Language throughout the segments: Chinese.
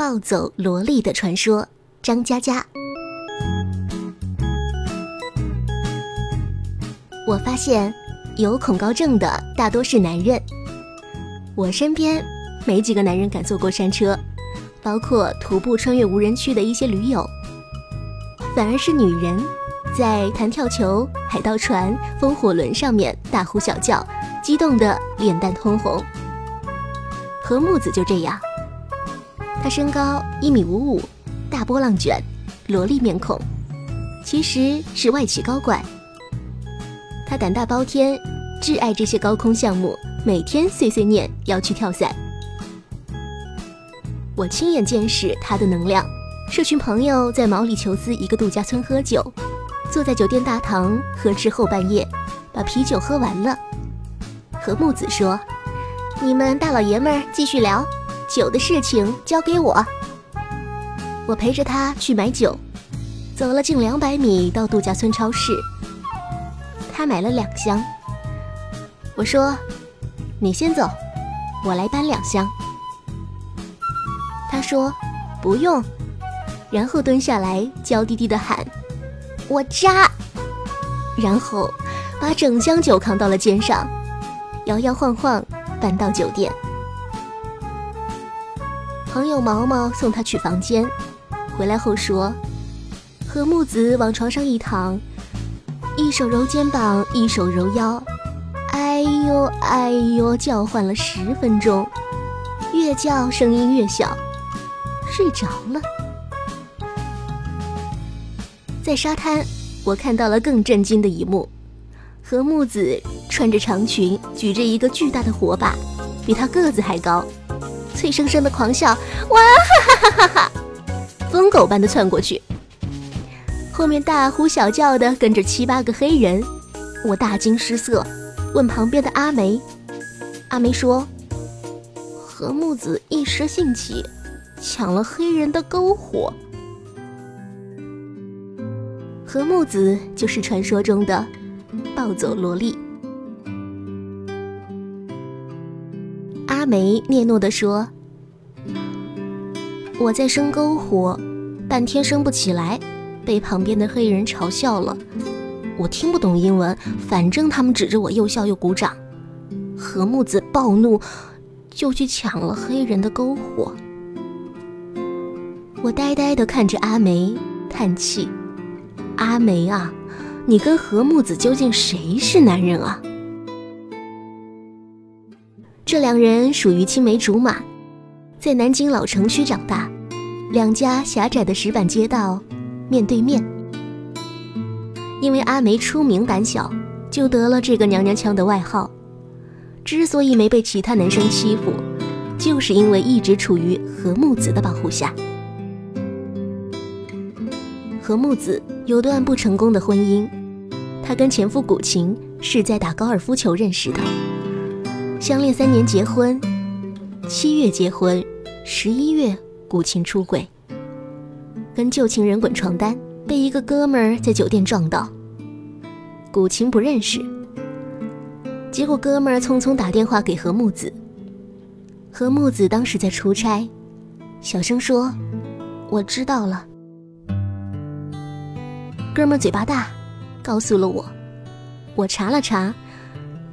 暴走萝莉的传说，张嘉佳。我发现，有恐高症的大多是男人。我身边没几个男人敢坐过山车，包括徒步穿越无人区的一些驴友。反而是女人，在弹跳球、海盗船、风火轮上面大呼小叫，激动的脸蛋通红。何木子就这样。他身高一米五五，大波浪卷，萝莉面孔，其实是外企高管。他胆大包天，挚爱这些高空项目，每天碎碎念要去跳伞。我亲眼见识他的能量。社群朋友在毛里求斯一个度假村喝酒，坐在酒店大堂喝至后半夜，把啤酒喝完了。和木子说：“你们大老爷们儿继续聊。”酒的事情交给我，我陪着他去买酒，走了近两百米到度假村超市，他买了两箱。我说：“你先走，我来搬两箱。”他说：“不用。”然后蹲下来娇滴滴的喊：“我扎。”然后把整箱酒扛到了肩上，摇摇晃晃搬到酒店。朋友毛毛送他去房间，回来后说：“何木子往床上一躺，一手揉肩膀，一手揉腰，哎呦哎呦叫唤了十分钟，越叫声音越小，睡着了。”在沙滩，我看到了更震惊的一幕：何木子穿着长裙，举着一个巨大的火把，比他个子还高。脆生生的狂笑，哇哈哈哈哈哈！疯狗般的窜过去，后面大呼小叫的跟着七八个黑人，我大惊失色，问旁边的阿梅，阿梅说：“何木子一时兴起，抢了黑人的篝火。”何木子就是传说中的暴走萝莉。梅嗫嚅地说：“我在生篝火，半天生不起来，被旁边的黑人嘲笑了。我听不懂英文，反正他们指着我又笑又鼓掌。何木子暴怒，就去抢了黑人的篝火。我呆呆地看着阿梅，叹气：阿梅啊，你跟何木子究竟谁是男人啊？”这两人属于青梅竹马，在南京老城区长大，两家狭窄的石板街道面对面。因为阿梅出名胆小，就得了这个娘娘腔的外号。之所以没被其他男生欺负，就是因为一直处于何木子的保护下。何木子有段不成功的婚姻，她跟前夫古琴是在打高尔夫球认识的。相恋三年结婚，七月结婚，十一月古琴出轨，跟旧情人滚床单，被一个哥们儿在酒店撞到。古琴不认识，结果哥们儿匆匆打电话给何木子。何木子当时在出差，小声说：“我知道了。”哥们儿嘴巴大，告诉了我。我查了查。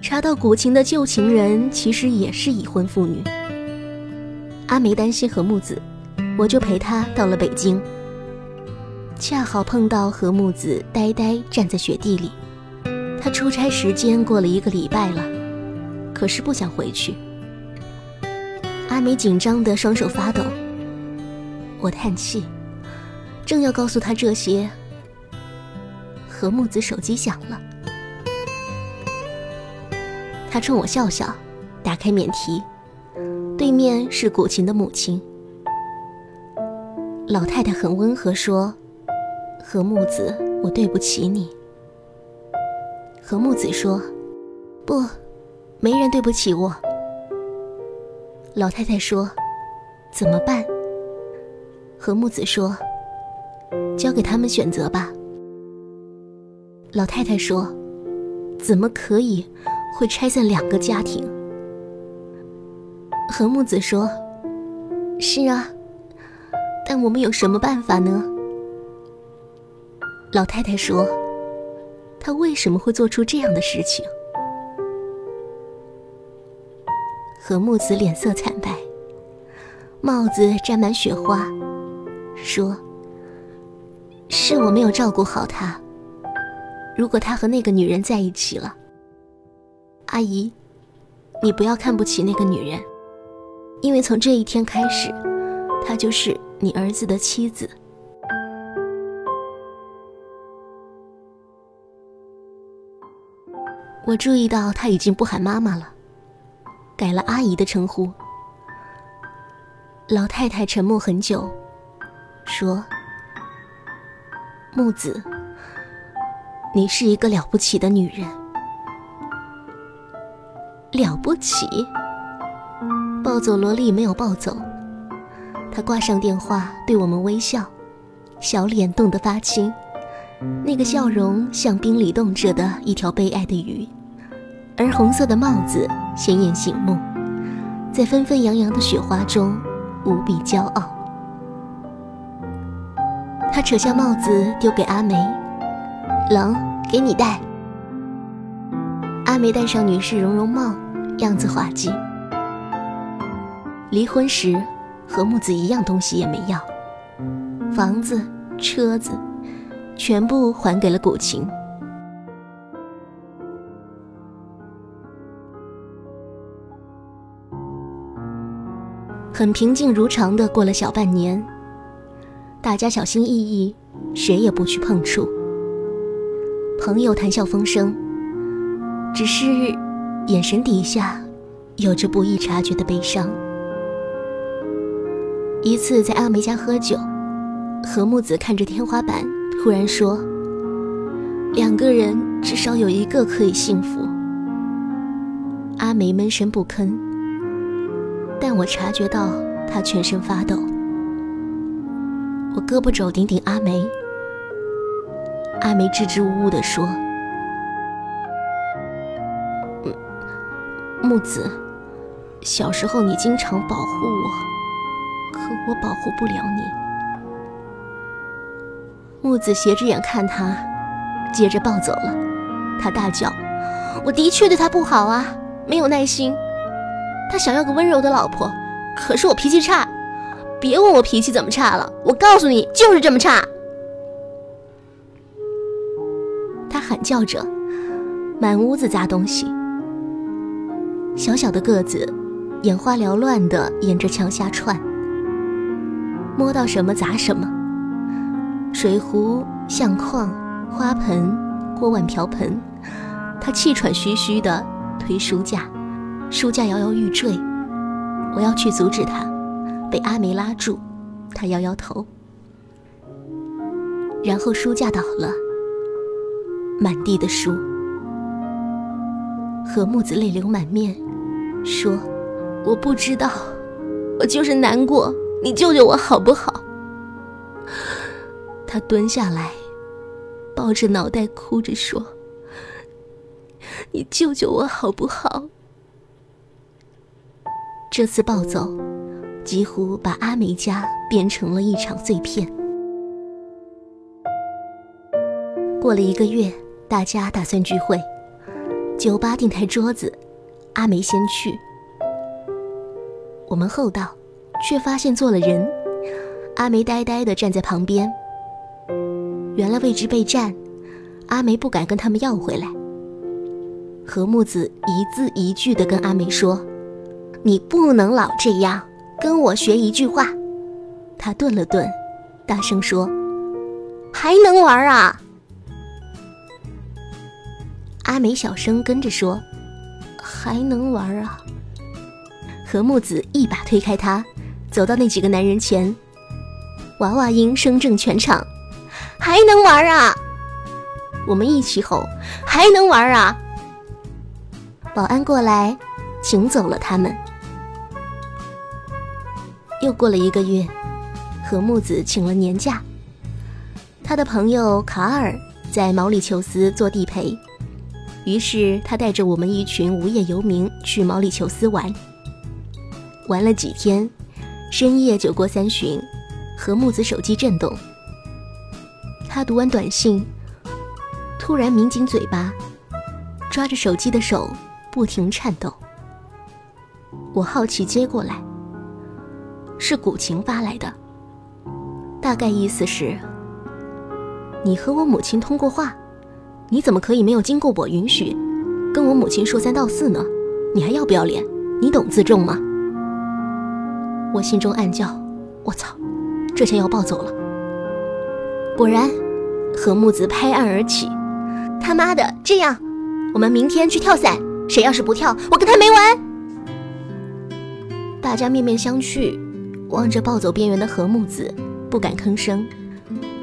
查到古琴的旧情人其实也是已婚妇女。阿梅担心何木子，我就陪她到了北京。恰好碰到何木子呆呆站在雪地里，他出差时间过了一个礼拜了，可是不想回去。阿梅紧张的双手发抖。我叹气，正要告诉他这些，何木子手机响了。他冲我笑笑，打开免提，对面是古琴的母亲。老太太很温和说：“何木子，我对不起你。”何木子说：“不，没人对不起我。”老太太说：“怎么办？”何木子说：“交给他们选择吧。”老太太说：“怎么可以？”会拆散两个家庭。何木子说：“是啊，但我们有什么办法呢？老太太说：“他为什么会做出这样的事情？”何木子脸色惨白，帽子沾满雪花，说：“是我没有照顾好他。如果他和那个女人在一起了，阿姨，你不要看不起那个女人，因为从这一天开始，她就是你儿子的妻子。”我注意到他已经不喊妈妈了，改了阿姨的称呼。老太太沉默很久，说：“木子，你是一个了不起的女人。了不起？抱走萝莉没有抱走。”他挂上电话，对我们微笑，小脸冻得发青，那个笑容像冰里冻着的一条悲哀的鱼。而红色的帽子鲜艳醒目，在纷纷扬扬的雪花中无比骄傲。他扯下帽子丢给阿梅，冷，给你戴。阿梅戴上女士绒绒帽，样子滑稽。离婚时，和木子一样东西也没要，房子、车子，全部还给了古琴。很平静如常的过了小半年，大家小心翼翼，谁也不去碰触。朋友谈笑风生，只是眼神底下有着不易察觉的悲伤。一次在阿梅家喝酒，何木子看着天花板，突然说：“两个人至少有一个可以幸福。”阿梅闷声不吭。但我察觉到他全身发抖，我胳膊肘顶顶阿梅，阿梅支支吾吾地说：“木子，小时候你经常保护我，可我保护不了你。”木子斜着眼看他，接着抱走了。他大叫：“我的确对他不好啊，没有耐心。”他想要个温柔的老婆，可是我脾气差。别问我脾气怎么差了，我告诉你，就是这么差。他喊叫着，满屋子砸东西。小小的个子，眼花缭乱地沿着墙下窜，摸到什么砸什么。水壶、相框、花盆、锅碗瓢盆，他气喘吁吁地推书架。书架摇摇欲坠，我要去阻止他，被阿梅拉住。他摇摇头，然后书架倒了，满地的书。何木子泪流满面，说：“我不知道，我就是难过。你救救我好不好？”他蹲下来，抱着脑袋哭着说：“你救救我好不好？”这次暴走，几乎把阿梅家变成了一场碎片。过了一个月，大家打算聚会，酒吧订台桌子，阿梅先去。我们后到，却发现坐了人，阿梅呆呆地站在旁边。原来位置被占，阿梅不敢跟他们要回来。何木子一字一句地跟阿梅说。你不能老这样，跟我学一句话。他顿了顿，大声说：“还能玩啊？”阿美小声跟着说：“还能玩啊？”何木子一把推开他，走到那几个男人前，娃娃音声震全场：“还能玩啊？”我们一起吼：“还能玩啊？”保安过来，请走了他们。又过了一个月，何木子请了年假。他的朋友卡尔在毛里求斯做地陪，于是他带着我们一群无业游民去毛里求斯玩。玩了几天，深夜酒过三巡，何木子手机震动，他读完短信，突然抿紧嘴巴，抓着手机的手不停颤抖。我好奇接过来，是古琴发来的，大概意思是：你和我母亲通过话，你怎么可以没有经过我允许，跟我母亲说三道四呢？你还要不要脸？你懂自重吗？我心中暗叫：我操，这下要暴走了。果然，何木子拍案而起：他妈的，这样，我们明天去跳伞，谁要是不跳，我跟他没完！大家面面相觑，望着暴走边缘的何木子，不敢吭声。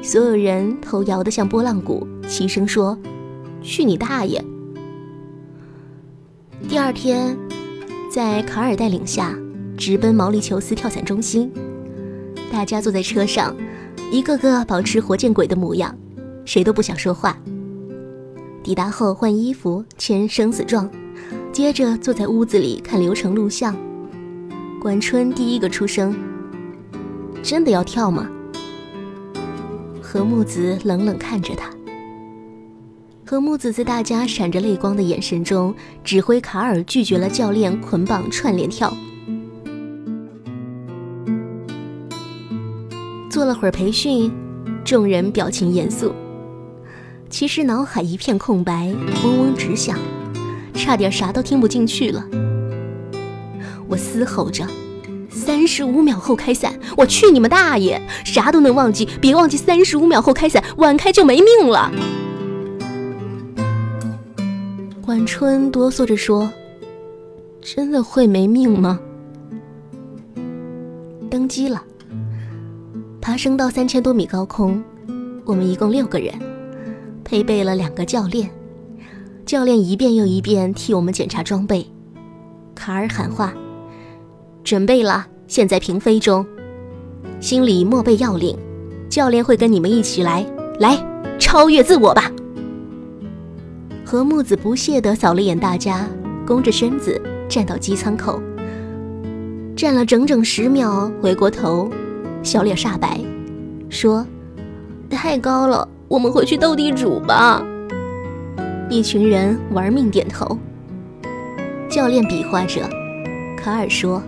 所有人头摇得像拨浪鼓，齐声说：“去你大爷！”第二天，在卡尔带领下，直奔毛里求斯跳伞中心。大家坐在车上，一个个保持活见鬼的模样，谁都不想说话。抵达后换衣服，签生死状，接着坐在屋子里看流程录像。管春第一个出声：“真的要跳吗？”何木子冷冷看着他。何木子在大家闪着泪光的眼神中，指挥卡尔拒绝了教练捆绑串联跳。做了会儿培训，众人表情严肃，其实脑海一片空白，嗡嗡直响，差点啥都听不进去了。我嘶吼着：“三十五秒后开伞！我去你们大爷！啥都能忘记，别忘记三十五秒后开伞，晚开就没命了。”管春哆嗦着说：“真的会没命吗？”登机了，爬升到三千多米高空，我们一共六个人，配备了两个教练，教练一遍又一遍替我们检查装备。卡尔喊话。准备了，现在平飞中，心里默背要领，教练会跟你们一起来，来超越自我吧。何木子不屑地扫了眼大家，弓着身子站到机舱口，站了整整十秒，回过头，小脸煞白，说：“太高了，我们回去斗地主吧。”一群人玩命点头。教练比划着，卡尔说。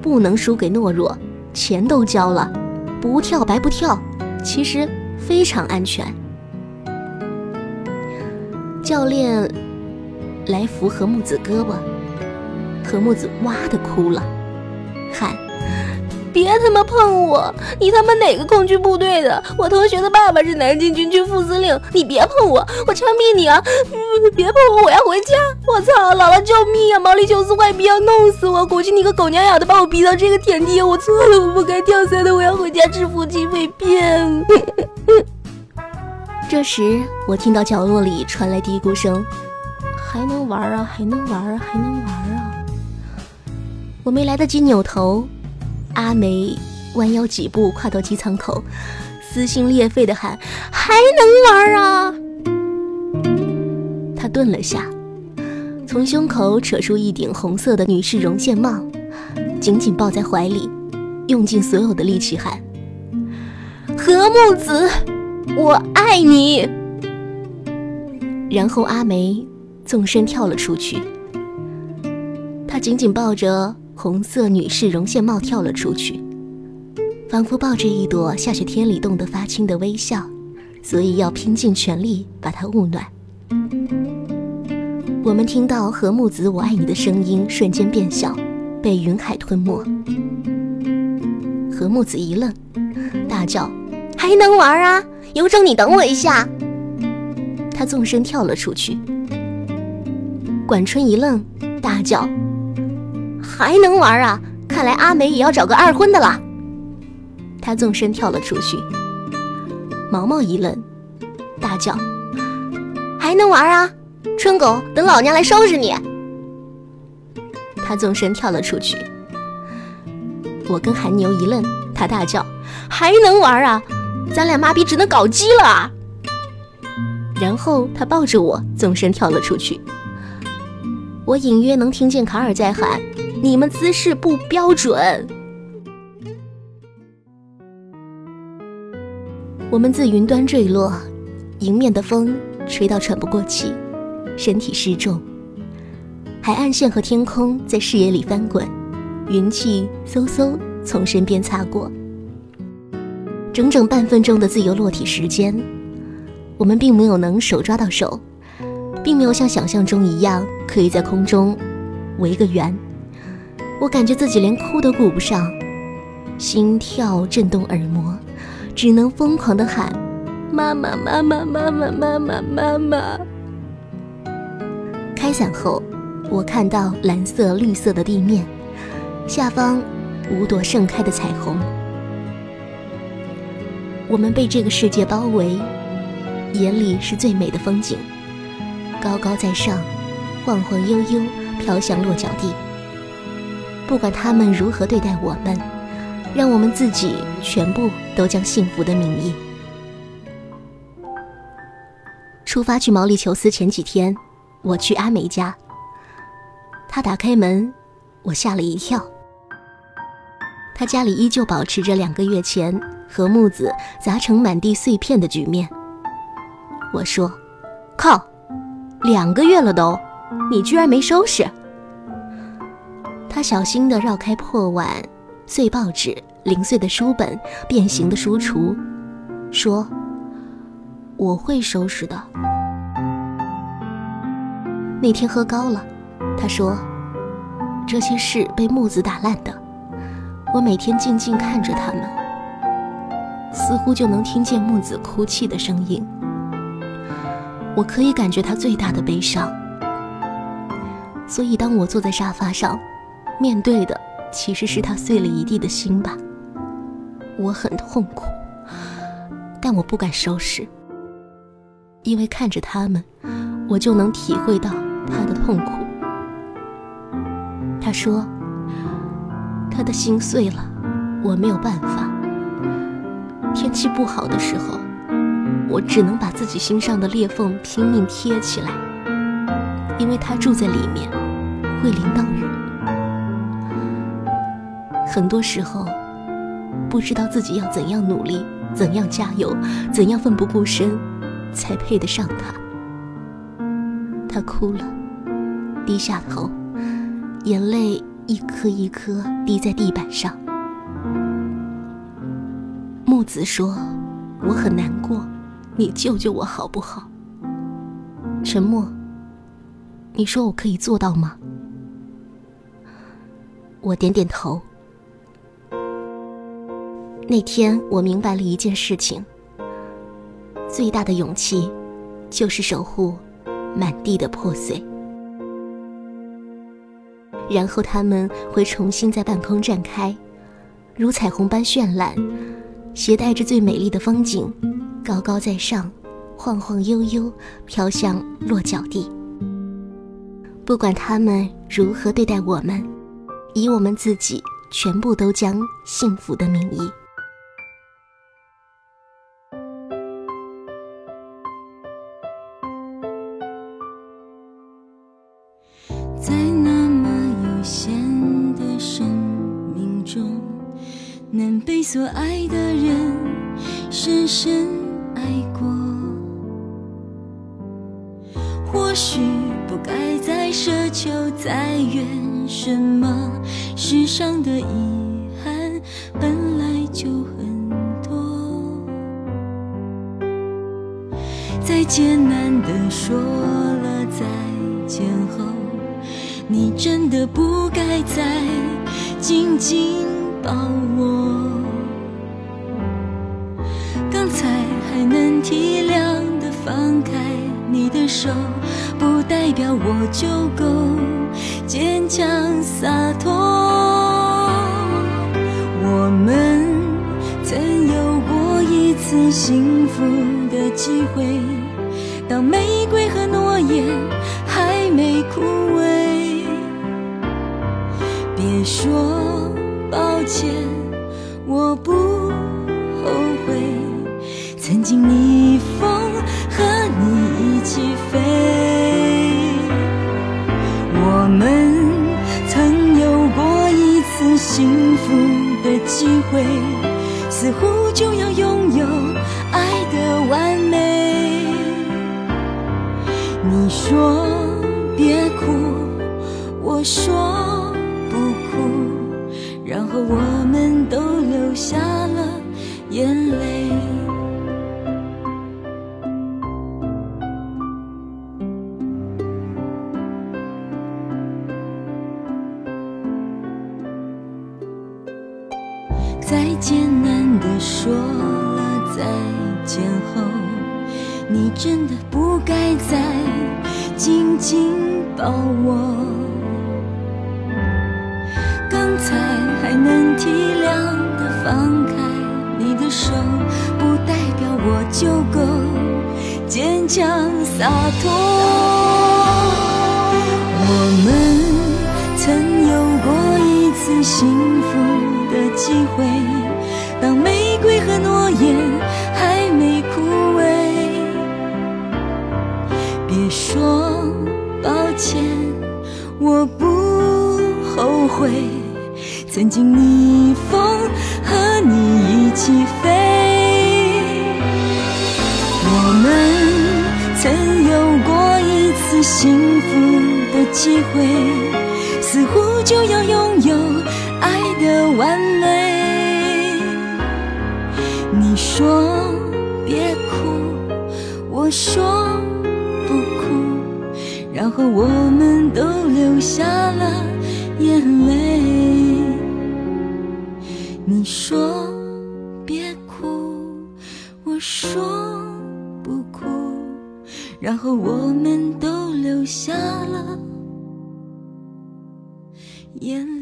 不能输给懦弱，钱都交了，不跳白不跳，其实非常安全。教练来扶何木子胳膊，何木子哇的哭了，喊。别他妈碰我！你他妈哪个空军部队的？我同学的爸爸是南京军区副司令。你别碰我，我枪毙你啊！别碰我，我要回家！我操，姥姥救命啊！毛里求斯坏逼要弄死我！估计你个狗娘养的把我逼到这个田地，我错了，我不该跳伞的，我要回家治父亲被骗。这时，我听到角落里传来嘀咕声：“还能玩啊，还能玩啊，还能玩啊！”我没来得及扭头。阿梅弯腰几步，跨到机舱口，撕心裂肺地喊：“还能玩啊！”他顿了下，从胸口扯出一顶红色的女士绒线帽，紧紧抱在怀里，用尽所有的力气喊：“何木子，我爱你！”然后阿梅纵身跳了出去，她紧紧抱着。红色女士绒线帽跳了出去，仿佛抱着一朵下雪天里冻得发青的微笑，所以要拼尽全力把它捂暖。我们听到何木子“我爱你”的声音瞬间变小，被云海吞没。何木子一愣，大叫：“还能玩啊？有种你等我一下！”他纵身跳了出去。管春一愣，大叫。还能玩啊！看来阿梅也要找个二婚的了。他纵身跳了出去。毛毛一愣，大叫：“还能玩啊！春狗，等老娘来收拾你！”他纵身跳了出去。我跟韩牛一愣，他大叫：“还能玩啊！咱俩妈逼只能搞基了！”然后他抱着我纵身跳了出去。我隐约能听见卡尔在喊。你们姿势不标准。我们自云端坠落，迎面的风吹到喘不过气，身体失重。海岸线和天空在视野里翻滚，云气嗖嗖从身边擦过。整整半分钟的自由落体时间，我们并没有能手抓到手，并没有像想象中一样可以在空中围个圆。我感觉自己连哭都顾不上，心跳震动耳膜，只能疯狂的喊：“妈妈，妈妈，妈妈，妈妈，妈妈！”开伞后，我看到蓝色、绿色的地面，下方五朵盛开的彩虹。我们被这个世界包围，眼里是最美的风景，高高在上，晃晃悠悠飘向落脚地。不管他们如何对待我们，让我们自己全部都将幸福的名义。出发去毛里求斯前几天，我去阿梅家，他打开门，我吓了一跳。他家里依旧保持着两个月前。和木子砸成满地碎片的局面。我说：“靠，两个月了都，你居然没收拾。”他小心地绕开破碗、碎报纸、零碎的书本、变形的书橱，说：“我会收拾的。”那天喝高了，他说：“这些事被木子打烂的。”我每天静静看着他们。似乎就能听见木子哭泣的声音，我可以感觉他最大的悲伤。所以，当我坐在沙发上，面对的其实是他碎了一地的心吧。我很痛苦，但我不敢收拾，因为看着他们，我就能体会到他的痛苦。他说：“他的心碎了，我没有办法。”天气不好的时候，我只能把自己心上的裂缝拼命贴起来，因为他住在里面，会淋到雨。很多时候，不知道自己要怎样努力，怎样加油，怎样奋不顾身，才配得上他。他哭了，低下头，眼泪一颗一颗滴在地板上。木子说：“我很难过，你救救我好不好？”沉默。你说我可以做到吗？我点点头。那天我明白了一件事情：最大的勇气，就是守护满地的破碎。然后他们会重新在半空绽开，如彩虹般绚烂。携带着最美丽的风景，高高在上，晃晃悠悠飘向落脚地。不管他们如何对待我们，以我们自己全部都将幸福的名义。该再奢求再怨什么。世上的遗憾本来就很多，在艰难的说了再见后，你真的不该再紧紧。抱我，刚才还能体谅的放开你的手，不代表我就够坚强洒脱。我们曾有过一次幸福的机会，当玫瑰和诺言还没枯萎，别说。抱歉，我不后悔，曾经你机会似乎就要拥有爱的完美。你说别哭我说机会，当玫瑰和诺言还没枯萎，别说抱歉，我不后悔，曾经逆风和你一起飞。我们曾有过一次幸福的机会，似乎就要拥有。完美，你说别哭，我说不哭，然后我们都流下了眼泪。你说别哭，我说不哭，然后我们都流下了眼泪。